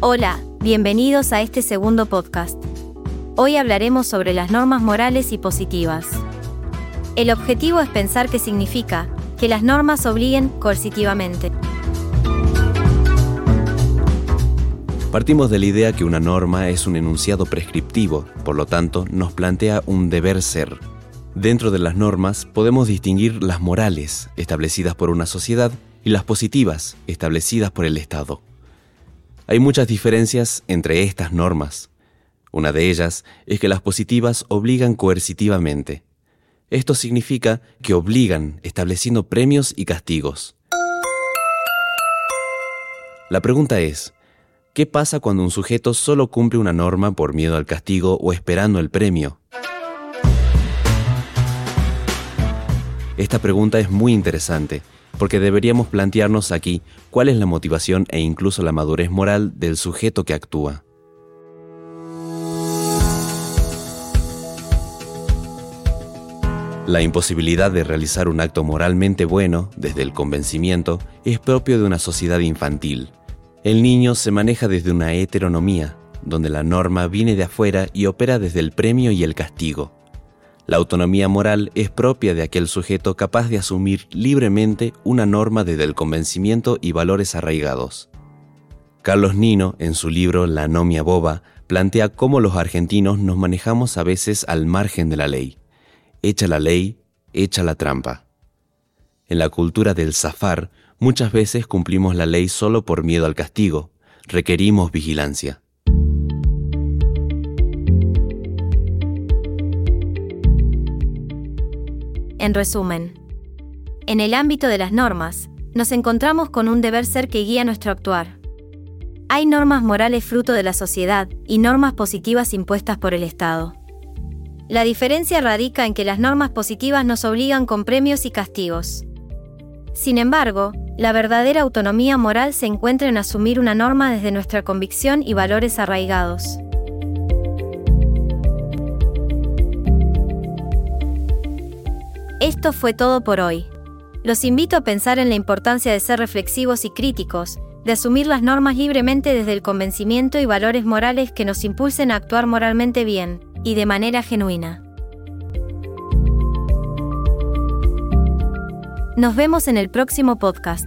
Hola, bienvenidos a este segundo podcast. Hoy hablaremos sobre las normas morales y positivas. El objetivo es pensar qué significa que las normas obliguen coercitivamente. Partimos de la idea que una norma es un enunciado prescriptivo, por lo tanto nos plantea un deber ser. Dentro de las normas podemos distinguir las morales, establecidas por una sociedad, y las positivas, establecidas por el Estado. Hay muchas diferencias entre estas normas. Una de ellas es que las positivas obligan coercitivamente. Esto significa que obligan estableciendo premios y castigos. La pregunta es, ¿qué pasa cuando un sujeto solo cumple una norma por miedo al castigo o esperando el premio? Esta pregunta es muy interesante porque deberíamos plantearnos aquí cuál es la motivación e incluso la madurez moral del sujeto que actúa. La imposibilidad de realizar un acto moralmente bueno desde el convencimiento es propio de una sociedad infantil. El niño se maneja desde una heteronomía, donde la norma viene de afuera y opera desde el premio y el castigo. La autonomía moral es propia de aquel sujeto capaz de asumir libremente una norma desde el convencimiento y valores arraigados. Carlos Nino, en su libro La nomia boba, plantea cómo los argentinos nos manejamos a veces al margen de la ley. Echa la ley, echa la trampa. En la cultura del zafar, muchas veces cumplimos la ley solo por miedo al castigo, requerimos vigilancia. En resumen, en el ámbito de las normas, nos encontramos con un deber ser que guía nuestro actuar. Hay normas morales fruto de la sociedad y normas positivas impuestas por el Estado. La diferencia radica en que las normas positivas nos obligan con premios y castigos. Sin embargo, la verdadera autonomía moral se encuentra en asumir una norma desde nuestra convicción y valores arraigados. Esto fue todo por hoy. Los invito a pensar en la importancia de ser reflexivos y críticos, de asumir las normas libremente desde el convencimiento y valores morales que nos impulsen a actuar moralmente bien, y de manera genuina. Nos vemos en el próximo podcast.